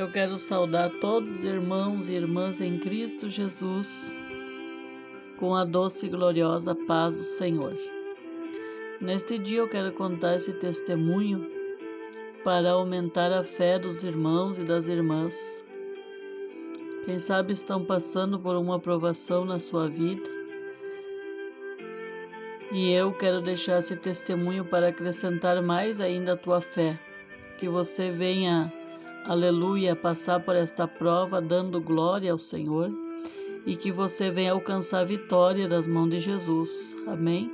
Eu quero saudar todos os irmãos e irmãs em Cristo Jesus com a doce e gloriosa paz do Senhor. Neste dia eu quero contar esse testemunho para aumentar a fé dos irmãos e das irmãs. Quem sabe estão passando por uma provação na sua vida. E eu quero deixar esse testemunho para acrescentar mais ainda a tua fé. Que você venha, aleluia, passar por esta prova dando glória ao Senhor e que você venha alcançar a vitória das mãos de Jesus. Amém?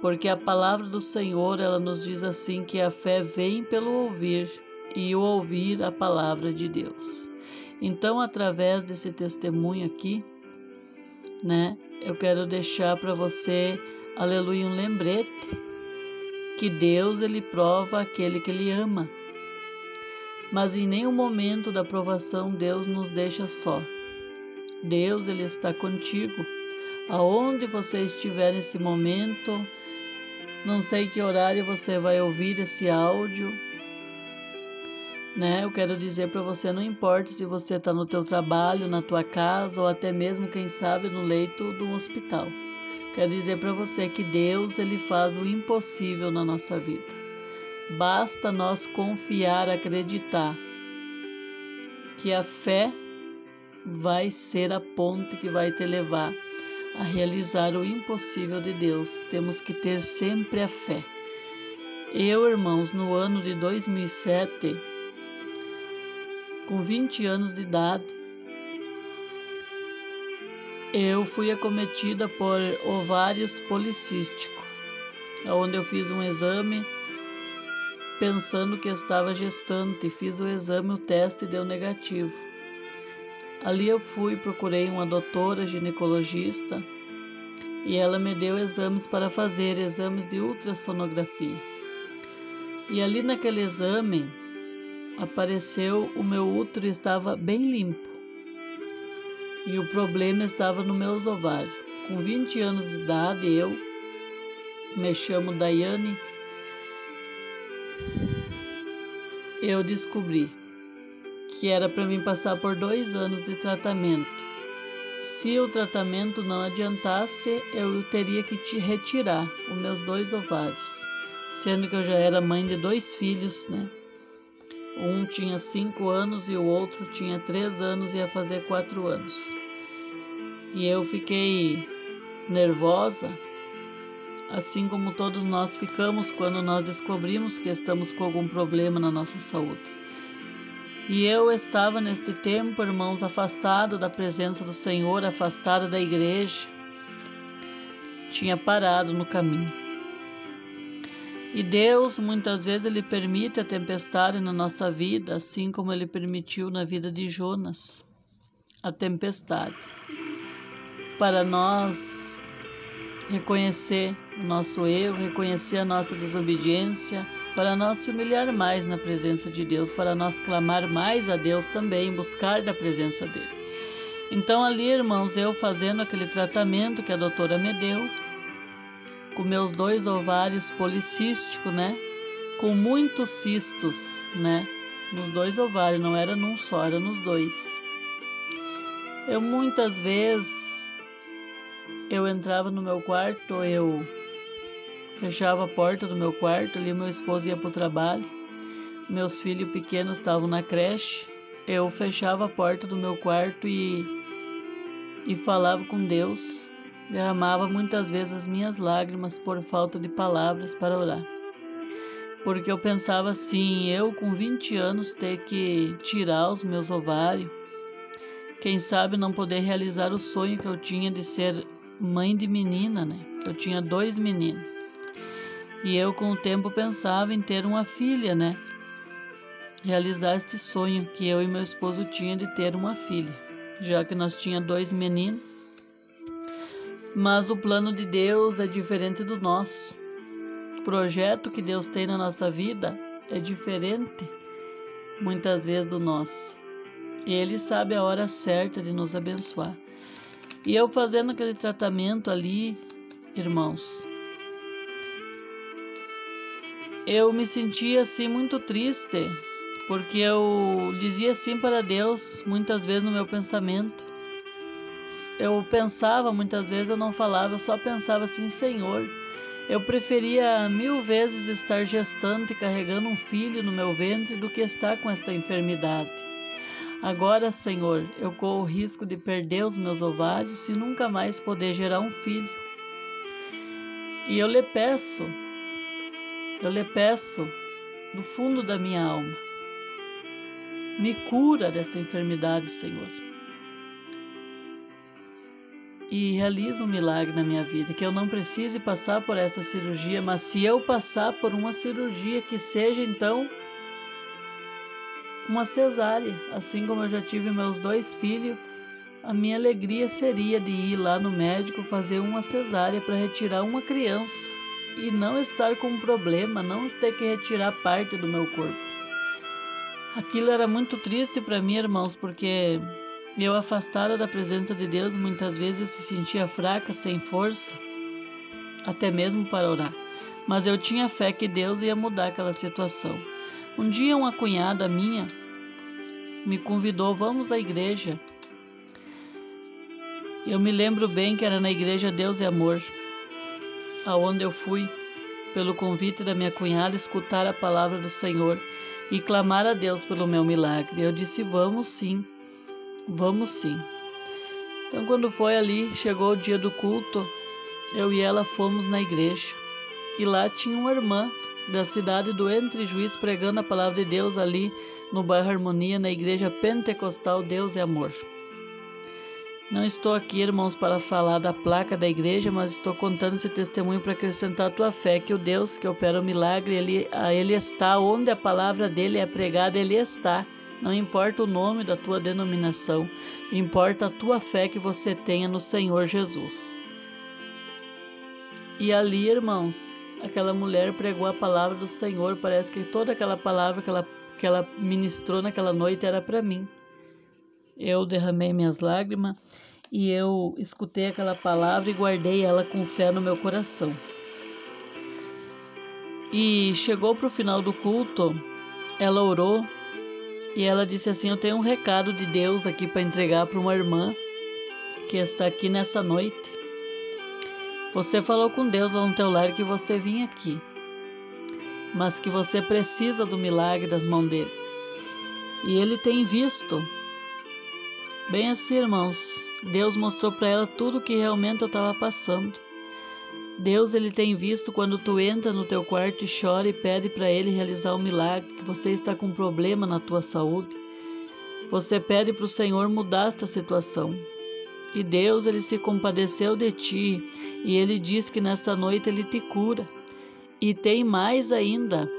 Porque a palavra do Senhor, ela nos diz assim que a fé vem pelo ouvir e o ouvir a palavra de Deus. Então, através desse testemunho aqui, né, eu quero deixar para você, aleluia, um lembrete que Deus ele prova aquele que ele ama. Mas em nenhum momento da provação Deus nos deixa só. Deus ele está contigo. Aonde você estiver nesse momento, não sei que horário você vai ouvir esse áudio, né? Eu quero dizer para você, não importa se você está no teu trabalho, na tua casa ou até mesmo, quem sabe, no leito um hospital. Quero dizer para você que Deus ele faz o impossível na nossa vida. Basta nós confiar, acreditar que a fé vai ser a ponte que vai te levar a realizar o impossível de Deus. Temos que ter sempre a fé. Eu, irmãos, no ano de 2007, com 20 anos de idade, eu fui acometida por ovários policísticos, onde eu fiz um exame pensando que estava gestante. Fiz o exame, o teste deu negativo. Ali eu fui, procurei uma doutora ginecologista e ela me deu exames para fazer, exames de ultrassonografia. E ali naquele exame apareceu o meu útero estava bem limpo. E o problema estava no meus ovários. Com 20 anos de idade, eu me chamo Daiane. Eu descobri que era para mim passar por dois anos de tratamento. Se o tratamento não adiantasse, eu teria que te retirar os meus dois ovários, sendo que eu já era mãe de dois filhos, né? Um tinha cinco anos e o outro tinha três anos e ia fazer quatro anos. E eu fiquei nervosa, assim como todos nós ficamos quando nós descobrimos que estamos com algum problema na nossa saúde. E eu estava neste tempo, irmãos, afastado da presença do Senhor, afastado da igreja. Tinha parado no caminho. E Deus, muitas vezes, Ele permite a tempestade na nossa vida, assim como Ele permitiu na vida de Jonas a tempestade, para nós reconhecer o nosso erro, reconhecer a nossa desobediência, para nós se humilhar mais na presença de Deus, para nós clamar mais a Deus também, buscar da presença dele. Então, ali, irmãos, eu fazendo aquele tratamento que a doutora me deu, com meus dois ovários policísticos, né? Com muitos cistos, né? Nos dois ovários, não era num só, era nos dois. Eu muitas vezes eu entrava no meu quarto, eu Fechava a porta do meu quarto, ali meu esposo ia para o trabalho, meus filhos pequenos estavam na creche. Eu fechava a porta do meu quarto e, e falava com Deus. Derramava muitas vezes as minhas lágrimas por falta de palavras para orar. Porque eu pensava assim, eu com 20 anos ter que tirar os meus ovários, quem sabe não poder realizar o sonho que eu tinha de ser mãe de menina, né? Eu tinha dois meninos. E eu, com o tempo, pensava em ter uma filha, né? Realizar este sonho que eu e meu esposo tinha de ter uma filha, já que nós tinha dois meninos. Mas o plano de Deus é diferente do nosso. O projeto que Deus tem na nossa vida é diferente, muitas vezes, do nosso. Ele sabe a hora certa de nos abençoar. E eu fazendo aquele tratamento ali, irmãos, eu me sentia assim muito triste, porque eu dizia sim para Deus muitas vezes no meu pensamento. Eu pensava muitas vezes, eu não falava, eu só pensava assim, Senhor, eu preferia mil vezes estar gestante e carregando um filho no meu ventre do que estar com esta enfermidade. Agora, Senhor, eu corro o risco de perder os meus ovários e nunca mais poder gerar um filho. E eu lhe peço, eu lhe peço do fundo da minha alma, me cura desta enfermidade, Senhor. E realiza um milagre na minha vida, que eu não precise passar por essa cirurgia, mas se eu passar por uma cirurgia, que seja então uma cesárea, assim como eu já tive meus dois filhos, a minha alegria seria de ir lá no médico fazer uma cesárea para retirar uma criança e não estar com um problema, não ter que retirar parte do meu corpo. Aquilo era muito triste para mim, irmãos, porque eu afastada da presença de Deus, muitas vezes eu se sentia fraca, sem força, até mesmo para orar. Mas eu tinha fé que Deus ia mudar aquela situação. Um dia uma cunhada minha me convidou, vamos à igreja. Eu me lembro bem que era na igreja Deus é Amor, aonde eu fui pelo convite da minha cunhada escutar a palavra do Senhor e clamar a Deus pelo meu milagre. Eu disse: Vamos sim, vamos sim. Então, quando foi ali, chegou o dia do culto, eu e ela fomos na igreja e lá tinha uma irmã da cidade do Entre Juiz pregando a palavra de Deus ali no bairro Harmonia, na igreja pentecostal Deus é Amor. Não estou aqui, irmãos, para falar da placa da igreja, mas estou contando esse testemunho para acrescentar a tua fé que o Deus que opera o milagre, ele, ele está onde a palavra dele é pregada, ele está. Não importa o nome da tua denominação, importa a tua fé que você tenha no Senhor Jesus. E ali, irmãos, aquela mulher pregou a palavra do Senhor. Parece que toda aquela palavra que ela, que ela ministrou naquela noite era para mim. Eu derramei minhas lágrimas e eu escutei aquela palavra e guardei ela com fé no meu coração. E chegou para o final do culto, ela orou e ela disse assim: Eu tenho um recado de Deus aqui para entregar para uma irmã que está aqui nessa noite. Você falou com Deus lá no teu lar que você vinha aqui, mas que você precisa do milagre das mãos dele. E ele tem visto Bem assim, irmãos, Deus mostrou para ela tudo o que realmente eu estava passando. Deus ele tem visto quando tu entra no teu quarto e chora e pede para ele realizar um milagre, que você está com um problema na tua saúde. Você pede para o Senhor mudar esta situação. E Deus ele se compadeceu de ti e ele diz que nessa noite ele te cura. E tem mais ainda.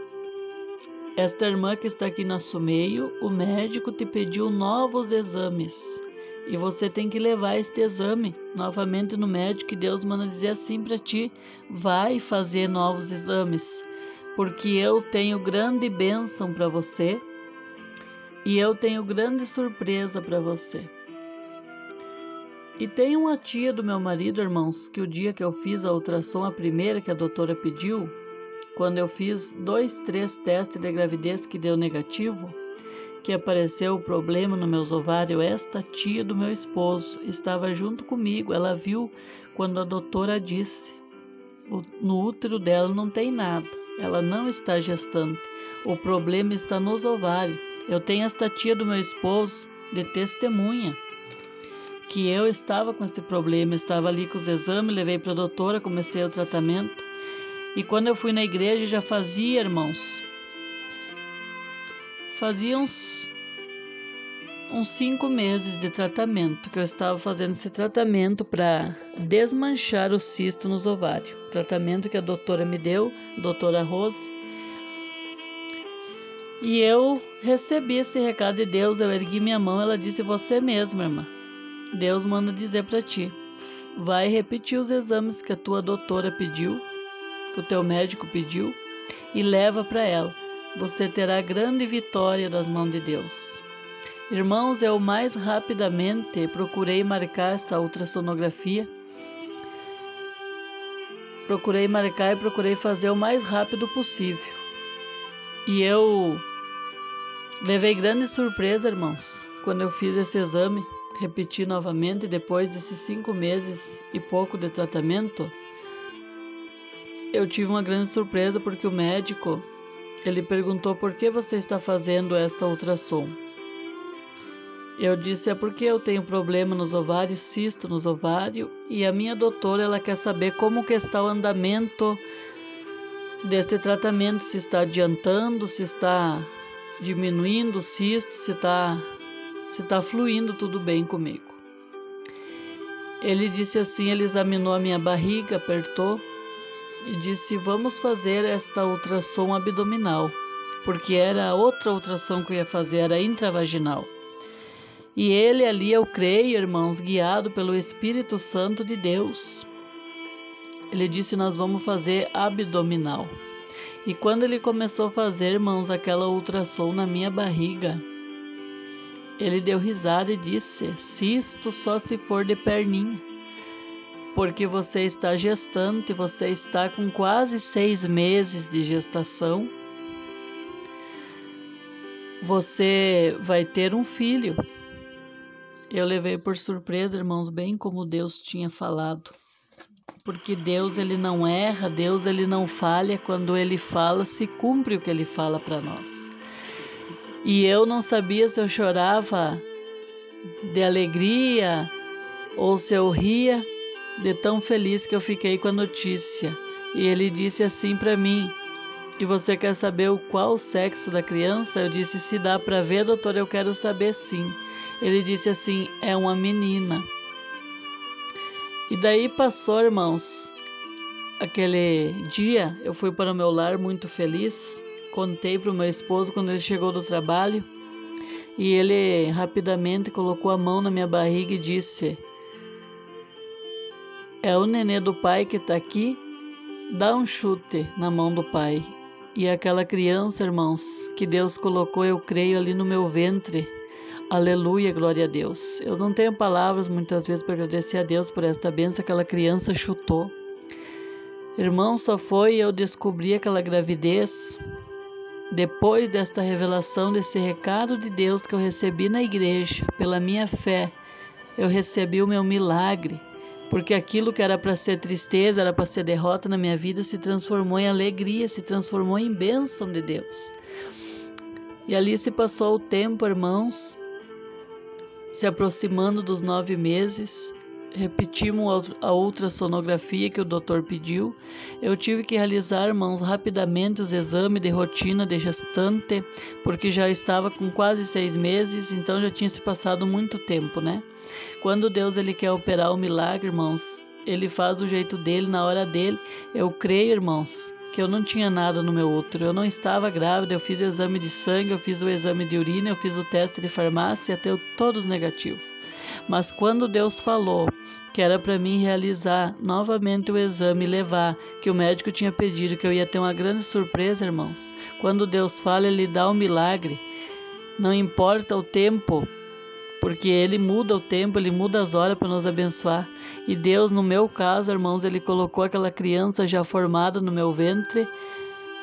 Esta irmã que está aqui no nosso meio, o médico te pediu novos exames. E você tem que levar este exame novamente no médico e Deus manda dizer assim para ti: vai fazer novos exames, porque eu tenho grande bênção para você e eu tenho grande surpresa para você. E tem uma tia do meu marido, irmãos, que o dia que eu fiz a ultrassom, a primeira que a doutora pediu, quando eu fiz dois, três testes de gravidez que deu negativo, que apareceu o problema no meus ovários, esta tia do meu esposo estava junto comigo. Ela viu quando a doutora disse: no útero dela não tem nada, ela não está gestante, o problema está nos ovários. Eu tenho esta tia do meu esposo de testemunha que eu estava com esse problema, estava ali com os exames, levei para a doutora, comecei o tratamento. E quando eu fui na igreja já fazia, irmãos, fazia uns, uns cinco meses de tratamento que eu estava fazendo esse tratamento para desmanchar o cisto nos ovários. Tratamento que a doutora me deu, doutora Rose. E eu recebi esse recado de Deus, eu ergui minha mão, ela disse: Você mesma, irmã. Deus manda dizer para ti: vai repetir os exames que a tua doutora pediu que o teu médico pediu e leva para ela. Você terá grande vitória das mãos de Deus. Irmãos, eu mais rapidamente procurei marcar essa ultrassonografia. Procurei marcar e procurei fazer o mais rápido possível. E eu Levei grande surpresa, irmãos, quando eu fiz esse exame. Repeti novamente, depois desses cinco meses e pouco de tratamento, eu tive uma grande surpresa porque o médico ele perguntou por que você está fazendo esta ultrassom. Eu disse é porque eu tenho problema nos ovários, cisto nos ovários, e a minha doutora ela quer saber como que está o andamento deste tratamento, se está adiantando, se está diminuindo o cisto, se está se está fluindo tudo bem comigo. Ele disse assim, ele examinou a minha barriga, apertou e disse: "Vamos fazer esta ultrassom abdominal", porque era outra ultrassom que eu ia fazer, era intravaginal. E ele ali, eu creio, irmãos, guiado pelo Espírito Santo de Deus, ele disse: Nós vamos fazer abdominal. E quando ele começou a fazer, irmãos, aquela ultrassom na minha barriga, ele deu risada e disse: Cisto só se for de perninha, porque você está gestante, você está com quase seis meses de gestação. Você vai ter um filho. Eu levei por surpresa, irmãos, bem como Deus tinha falado. Porque Deus ele não erra, Deus ele não falha, quando ele fala, se cumpre o que ele fala para nós. E eu não sabia se eu chorava de alegria ou se eu ria de tão feliz que eu fiquei com a notícia. E ele disse assim para mim: e você quer saber o qual o sexo da criança? Eu disse: Se dá para ver, doutor, eu quero saber sim. Ele disse assim: É uma menina. E daí passou, irmãos, aquele dia, eu fui para o meu lar muito feliz. Contei para o meu esposo quando ele chegou do trabalho. E ele rapidamente colocou a mão na minha barriga e disse: É o nenê do pai que está aqui? Dá um chute na mão do pai. E aquela criança, irmãos, que Deus colocou, eu creio, ali no meu ventre. Aleluia, glória a Deus. Eu não tenho palavras muitas vezes para agradecer a Deus por esta benção. Aquela criança chutou. Irmão, só foi eu descobri aquela gravidez depois desta revelação, desse recado de Deus que eu recebi na igreja, pela minha fé. Eu recebi o meu milagre porque aquilo que era para ser tristeza, era para ser derrota na minha vida, se transformou em alegria, se transformou em bênção de Deus. E ali se passou o tempo, irmãos, se aproximando dos nove meses, repetimos a ultrassonografia que o doutor pediu. Eu tive que realizar, irmãos, rapidamente os exames de rotina de gestante, porque já estava com quase seis meses, então já tinha se passado muito tempo, né? Quando Deus ele quer operar o milagre, irmãos, ele faz do jeito dele, na hora dele. Eu creio, irmãos, que eu não tinha nada no meu útero. Eu não estava grávida, eu fiz exame de sangue, eu fiz o exame de urina, eu fiz o teste de farmácia, até todos negativos. Mas quando Deus falou que era para mim realizar novamente o exame e levar, que o médico tinha pedido, que eu ia ter uma grande surpresa, irmãos. Quando Deus fala, Ele dá um milagre. Não importa o tempo, porque Ele muda o tempo, Ele muda as horas para nos abençoar. E Deus, no meu caso, irmãos, Ele colocou aquela criança já formada no meu ventre.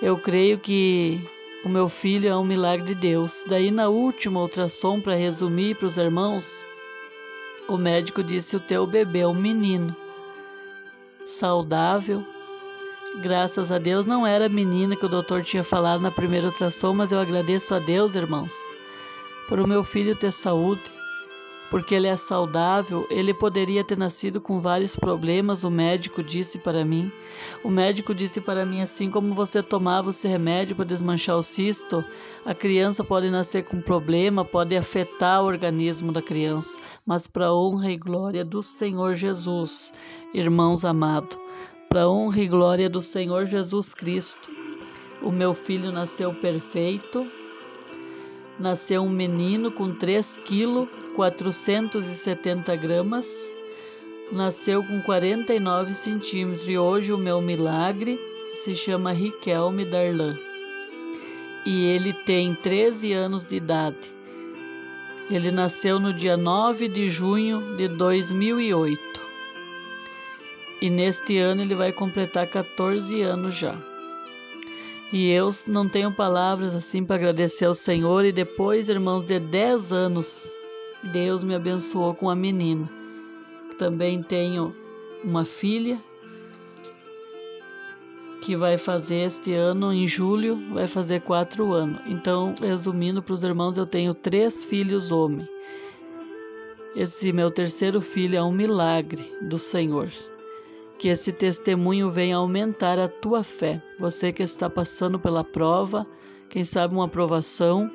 Eu creio que o meu filho é um milagre de Deus. Daí, na última ultrassom, para resumir para os irmãos, o médico disse: O teu bebê é um menino, saudável. Graças a Deus não era a menina que o doutor tinha falado na primeira ultrassom, mas eu agradeço a Deus, irmãos, por o meu filho ter saúde porque ele é saudável, ele poderia ter nascido com vários problemas, o médico disse para mim. O médico disse para mim assim como você tomava esse remédio para desmanchar o cisto, a criança pode nascer com problema, pode afetar o organismo da criança, mas para honra e glória do Senhor Jesus, irmãos amados, para honra e glória do Senhor Jesus Cristo, o meu filho nasceu perfeito, nasceu um menino com 3 quilos 470 gramas, nasceu com 49 centímetros e hoje o meu milagre se chama Riquelme Darlan e ele tem 13 anos de idade. Ele nasceu no dia 9 de junho de 2008 e neste ano ele vai completar 14 anos já. E eu não tenho palavras assim para agradecer ao Senhor. E depois, irmãos, de 10 anos, Deus me abençoou com a menina. Também tenho uma filha que vai fazer este ano, em julho, vai fazer quatro anos. Então, resumindo para os irmãos, eu tenho três filhos homens. Esse meu terceiro filho é um milagre do Senhor. Que esse testemunho venha aumentar a tua fé. Você que está passando pela prova, quem sabe uma aprovação,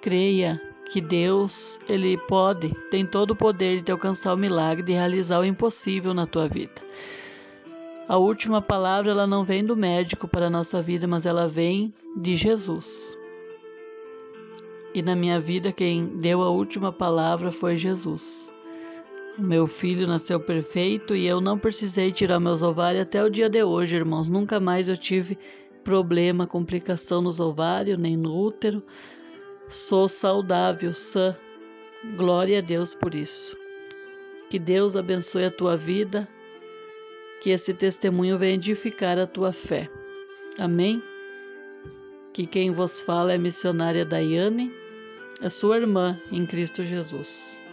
creia que Deus, ele pode, tem todo o poder de te alcançar o milagre, de realizar o impossível na tua vida. A última palavra ela não vem do médico para a nossa vida, mas ela vem de Jesus. E na minha vida quem deu a última palavra foi Jesus. Meu filho nasceu perfeito e eu não precisei tirar meus ovários até o dia de hoje, irmãos. Nunca mais eu tive problema, complicação nos ovários, nem no útero. Sou saudável, sã. Glória a Deus por isso. Que Deus abençoe a tua vida que esse testemunho venha edificar a tua fé. Amém? Que quem vos fala é a missionária Daiane, a sua irmã em Cristo Jesus.